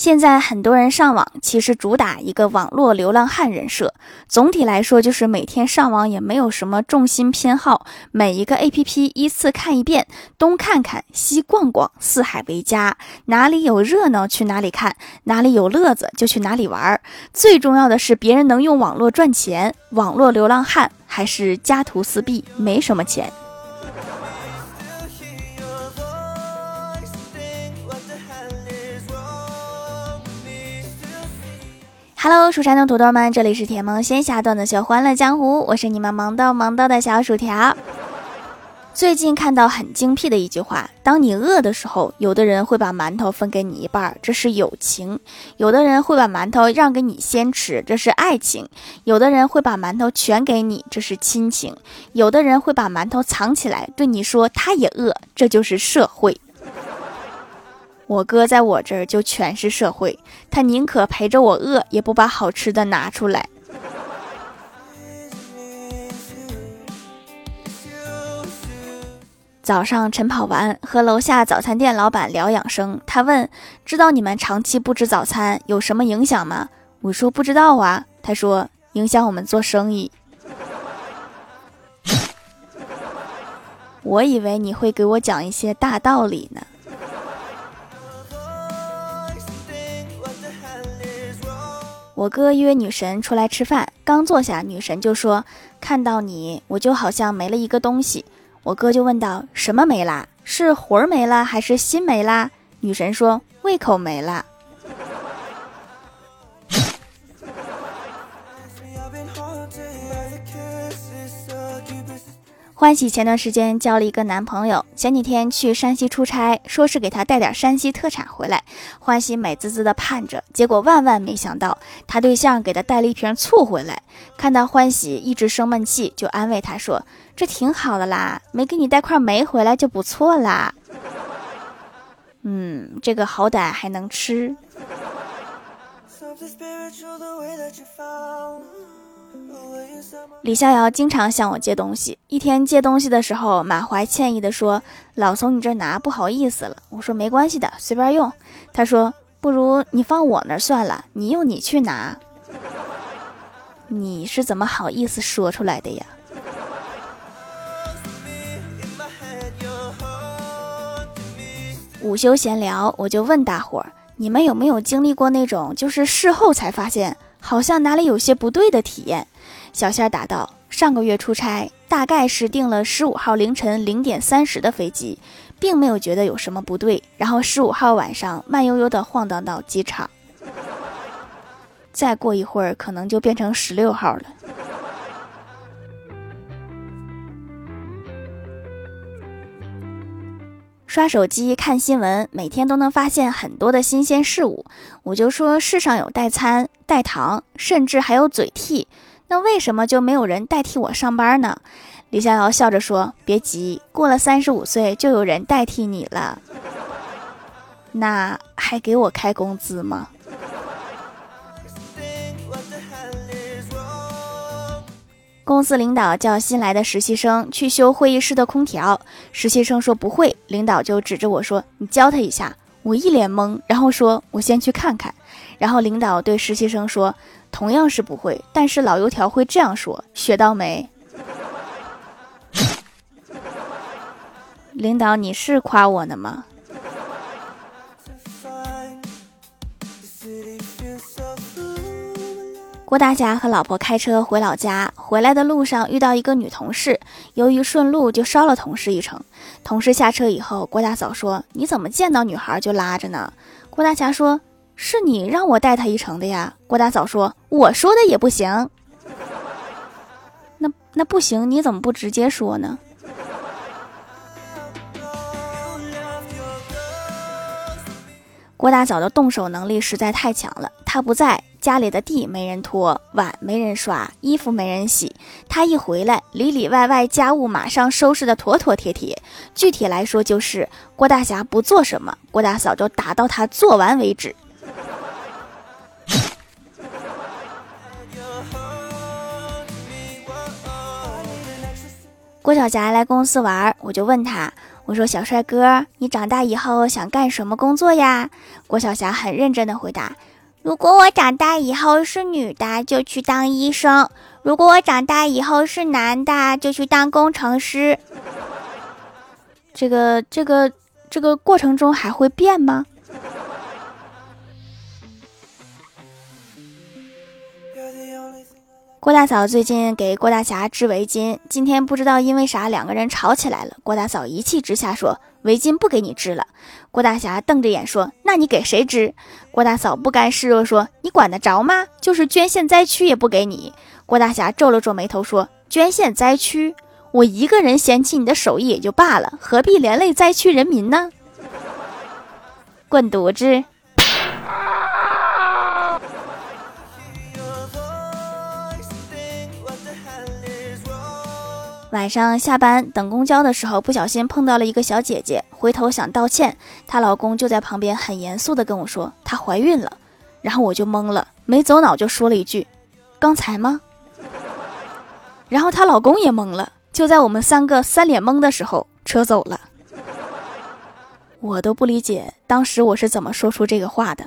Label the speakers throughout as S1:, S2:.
S1: 现在很多人上网，其实主打一个网络流浪汉人设。总体来说，就是每天上网也没有什么重心偏好，每一个 APP 依次看一遍，东看看西逛逛，四海为家，哪里有热闹去哪里看，哪里有乐子就去哪里玩。最重要的是，别人能用网络赚钱，网络流浪汉还是家徒四壁，没什么钱。Hello，蜀山的土豆们，这里是甜萌仙侠段子秀欢乐江湖，我是你们萌到萌到的小薯条。最近看到很精辟的一句话：当你饿的时候，有的人会把馒头分给你一半，这是友情；有的人会把馒头让给你先吃，这是爱情；有的人会把馒头全给你，这是亲情；有的人会把馒头藏起来，对你说他也饿，这就是社会。我哥在我这儿就全是社会，他宁可陪着我饿，也不把好吃的拿出来。早上晨跑完，和楼下早餐店老板聊养生，他问：“知道你们长期不吃早餐有什么影响吗？”我说：“不知道啊。”他说：“影响我们做生意。”我以为你会给我讲一些大道理呢。我哥约女神出来吃饭，刚坐下，女神就说：“看到你，我就好像没了一个东西。”我哥就问道：“什么没啦？是魂儿没了，还是心没啦？”女神说：“胃口没了。”欢喜前段时间交了一个男朋友，前几天去山西出差，说是给他带点山西特产回来。欢喜美滋滋的盼着，结果万万没想到，他对象给他带了一瓶醋回来。看到欢喜一直生闷气，就安慰他说：“这挺好的啦，没给你带块煤回来就不错啦。”嗯，这个好歹还能吃。李逍遥经常向我借东西。一天借东西的时候，满怀歉意地说：“老从你这拿，不好意思了。”我说：“没关系的，随便用。”他说：“不如你放我那儿算了，你用你去拿。”你是怎么好意思说出来的呀？午休闲聊，我就问大伙儿：你们有没有经历过那种就是事后才发现？好像哪里有些不对的体验，小仙儿答道：“上个月出差，大概是订了十五号凌晨零点三十的飞机，并没有觉得有什么不对。然后十五号晚上慢悠悠的晃荡到机场，再过一会儿可能就变成十六号了。”刷手机看新闻，每天都能发现很多的新鲜事物。我就说世上有代餐、代糖，甚至还有嘴替，那为什么就没有人代替我上班呢？李逍遥笑着说：“别急，过了三十五岁就有人代替你了。那还给我开工资吗？”公司领导叫新来的实习生去修会议室的空调，实习生说不会，领导就指着我说：“你教他一下。”我一脸懵，然后说：“我先去看看。”然后领导对实习生说：“同样是不会，但是老油条会这样说，学到没？” 领导，你是夸我呢吗？郭大侠和老婆开车回老家，回来的路上遇到一个女同事，由于顺路就捎了同事一程。同事下车以后，郭大嫂说：“你怎么见到女孩就拉着呢？”郭大侠说：“是你让我带她一程的呀。”郭大嫂说：“我说的也不行。”那那不行，你怎么不直接说呢？郭大嫂的动手能力实在太强了，她不在。家里的地没人拖，碗没人刷，衣服没人洗。他一回来，里里外外家务马上收拾的妥妥帖帖。具体来说，就是郭大侠不做什么，郭大嫂就打到他做完为止。郭晓霞来公司玩，我就问他。我说：“小帅哥，你长大以后想干什么工作呀？”郭晓霞很认真的回答：“如果我长大以后是女的，就去当医生；如果我长大以后是男的，就去当工程师。”这个、这个、这个过程中还会变吗？郭大嫂最近给郭大侠织围巾，今天不知道因为啥两个人吵起来了。郭大嫂一气之下说：“围巾不给你织了。”郭大侠瞪着眼说：“那你给谁织？”郭大嫂不甘示弱说：“你管得着吗？就是捐献灾区也不给你。”郭大侠皱了皱眉头说：“捐献灾区，我一个人嫌弃你的手艺也就罢了，何必连累灾区人民呢？” 滚犊子！晚上下班等公交的时候，不小心碰到了一个小姐姐，回头想道歉，她老公就在旁边很严肃的跟我说她怀孕了，然后我就懵了，没走脑就说了一句：“刚才吗？” 然后她老公也懵了，就在我们三个三脸懵的时候，车走了，我都不理解当时我是怎么说出这个话的。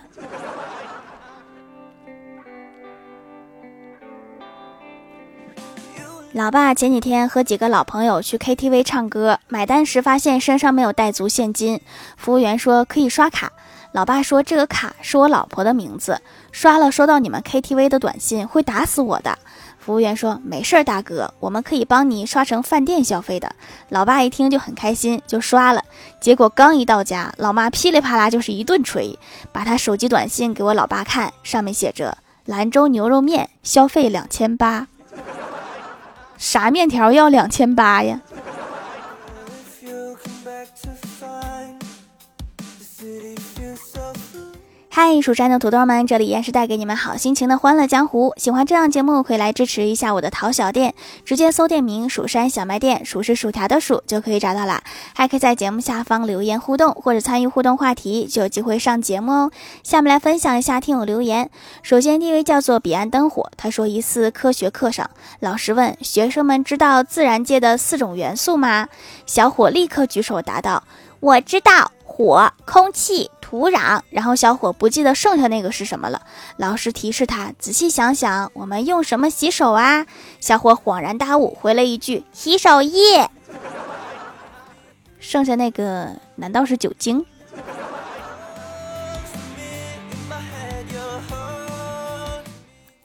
S1: 老爸前几天和几个老朋友去 KTV 唱歌，买单时发现身上没有带足现金，服务员说可以刷卡。老爸说这个卡是我老婆的名字，刷了收到你们 KTV 的短信会打死我的。服务员说没事儿，大哥，我们可以帮你刷成饭店消费的。老爸一听就很开心，就刷了。结果刚一到家，老妈噼里啪啦就是一顿锤，把他手机短信给我老爸看，上面写着兰州牛肉面消费两千八。啥面条要两千八呀？嗨，蜀山的土豆们，这里依然是带给你们好心情的欢乐江湖。喜欢这样节目，可以来支持一下我的淘小店，直接搜店名“蜀山小卖店”，数是薯条的数就可以找到啦。还可以在节目下方留言互动，或者参与互动话题，就有机会上节目哦。下面来分享一下听友留言。首先第一位叫做彼岸灯火，他说一次科学课上，老师问学生们知道自然界的四种元素吗？小伙立刻举手答道：“我知道。”火、空气、土壤，然后小伙不记得剩下那个是什么了。老师提示他仔细想想，我们用什么洗手啊？小伙恍然大悟，回了一句：“洗手液。”剩下那个难道是酒精？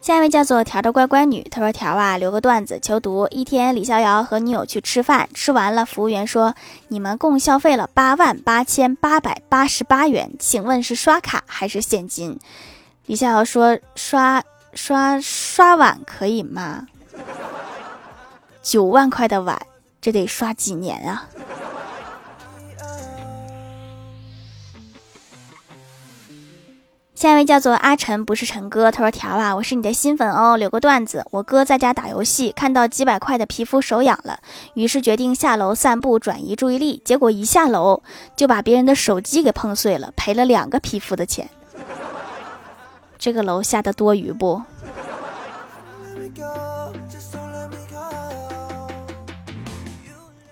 S1: 下一位叫做条的乖乖女，她说：“条啊，留个段子求读。一天，李逍遥和女友去吃饭，吃完了，服务员说：你们共消费了八万八千八百八十八元，请问是刷卡还是现金？李逍遥说：刷刷刷碗可以吗？九万块的碗，这得刷几年啊？”下一位叫做阿晨，不是陈哥。他说：“条啊，我是你的新粉哦，留个段子。我哥在家打游戏，看到几百块的皮肤手痒了，于是决定下楼散步转移注意力。结果一下楼就把别人的手机给碰碎了，赔了两个皮肤的钱。这个楼下的多余不？”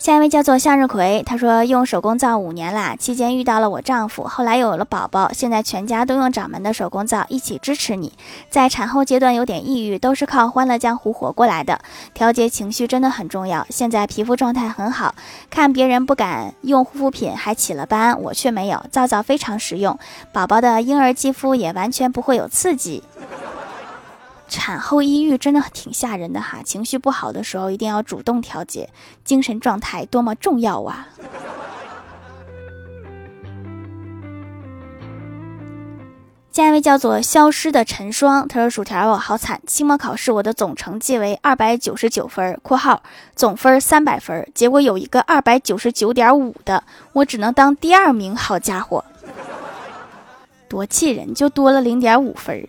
S1: 下一位叫做向日葵，他说用手工皂五年啦，期间遇到了我丈夫，后来又有了宝宝，现在全家都用掌门的手工皂一起支持你。在产后阶段有点抑郁，都是靠欢乐江湖活过来的，调节情绪真的很重要。现在皮肤状态很好，看别人不敢用护肤品还起了斑，我却没有，皂皂非常实用，宝宝的婴儿肌肤也完全不会有刺激。产后抑郁真的挺吓人的哈，情绪不好的时候一定要主动调节，精神状态多么重要啊！下一位叫做消失的陈霜，他说：“薯条我好惨，期末考试我的总成绩为二百九十九分（括号总分三百分），结果有一个二百九十九点五的，我只能当第二名。好家伙，多气人，就多了零点五分。”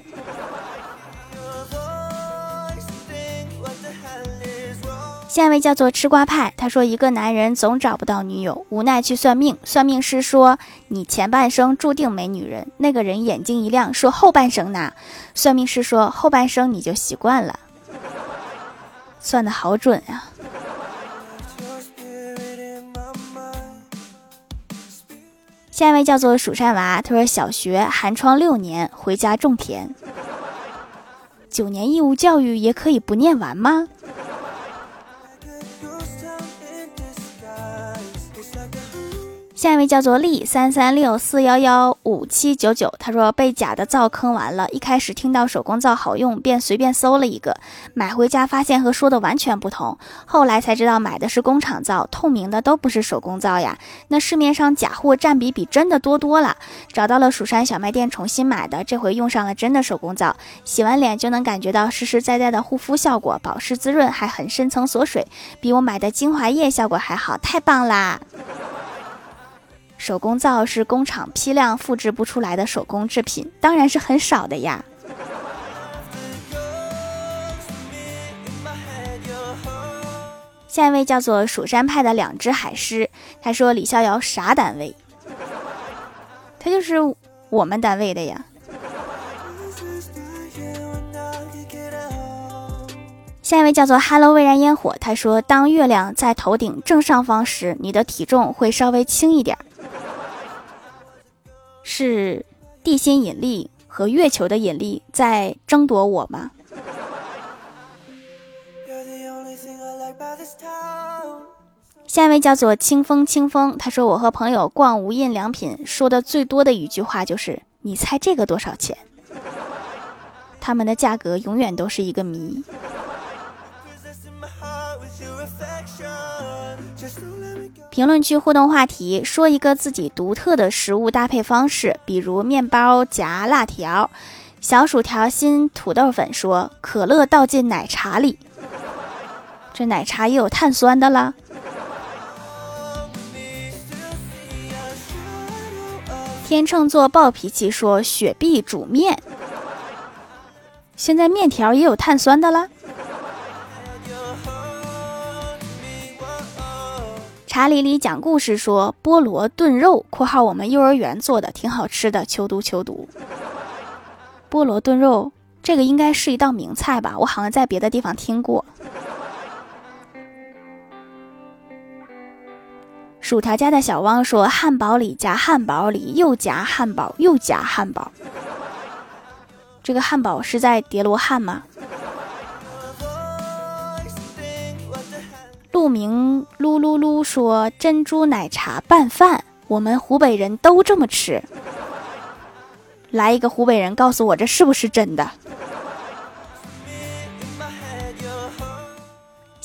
S1: 下一位叫做吃瓜派，他说一个男人总找不到女友，无奈去算命。算命师说你前半生注定没女人。那个人眼睛一亮，说后半生呢？算命师说后半生你就习惯了。算的好准呀。下一位叫做蜀山娃，他说小学寒窗六年，回家种田。九年义务教育也可以不念完吗？下一位叫做丽三三六四幺幺五七九九，他说被假的皂坑完了。一开始听到手工皂好用，便随便搜了一个，买回家发现和说的完全不同。后来才知道买的是工厂皂，透明的都不是手工皂呀。那市面上假货占比比真的多多了。找到了蜀山小卖店重新买的，这回用上了真的手工皂，洗完脸就能感觉到实实在在的护肤效果，保湿滋润，还很深层锁水，比我买的精华液效果还好，太棒啦！手工皂是工厂批量复制不出来的手工制品，当然是很少的呀。下一位叫做蜀山派的两只海狮，他说李逍遥啥单位？他就是我们单位的呀。下一位叫做 Hello 蔚然烟火，他说当月亮在头顶正上方时，你的体重会稍微轻一点。是地心引力和月球的引力在争夺我吗？下一位叫做清风清风，他说我和朋友逛无印良品，说的最多的一句话就是“你猜这个多少钱？”他们的价格永远都是一个谜。评论区互动话题：说一个自己独特的食物搭配方式，比如面包夹辣条。小薯条新土豆粉说：可乐倒进奶茶里，这奶茶也有碳酸的啦。天秤座暴脾气说：雪碧煮面，现在面条也有碳酸的啦。查理里讲故事说菠萝炖肉（括号我们幼儿园做的，挺好吃的）。求读求读。菠萝炖肉，这个应该是一道名菜吧？我好像在别的地方听过。薯条家的小汪说：汉堡里夹汉堡里又夹汉堡又夹汉堡。这个汉堡是在叠罗汉吗？路名噜噜噜说：“珍珠奶茶拌饭，我们湖北人都这么吃。”来一个湖北人告诉我，这是不是真的？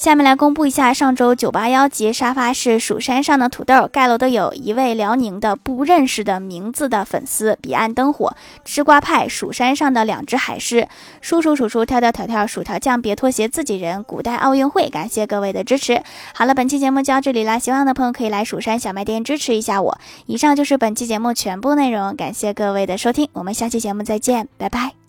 S1: 下面来公布一下上周九八幺级沙发是蜀山上的土豆盖楼的有一位辽宁的不认识的名字的粉丝彼岸灯火吃瓜派蜀山上的两只海狮叔叔叔叔跳跳跳跳薯条酱别拖鞋自己人古代奥运会感谢各位的支持。好了，本期节目就到这里啦，喜欢的朋友可以来蜀山小卖店支持一下我。以上就是本期节目全部内容，感谢各位的收听，我们下期节目再见，拜拜。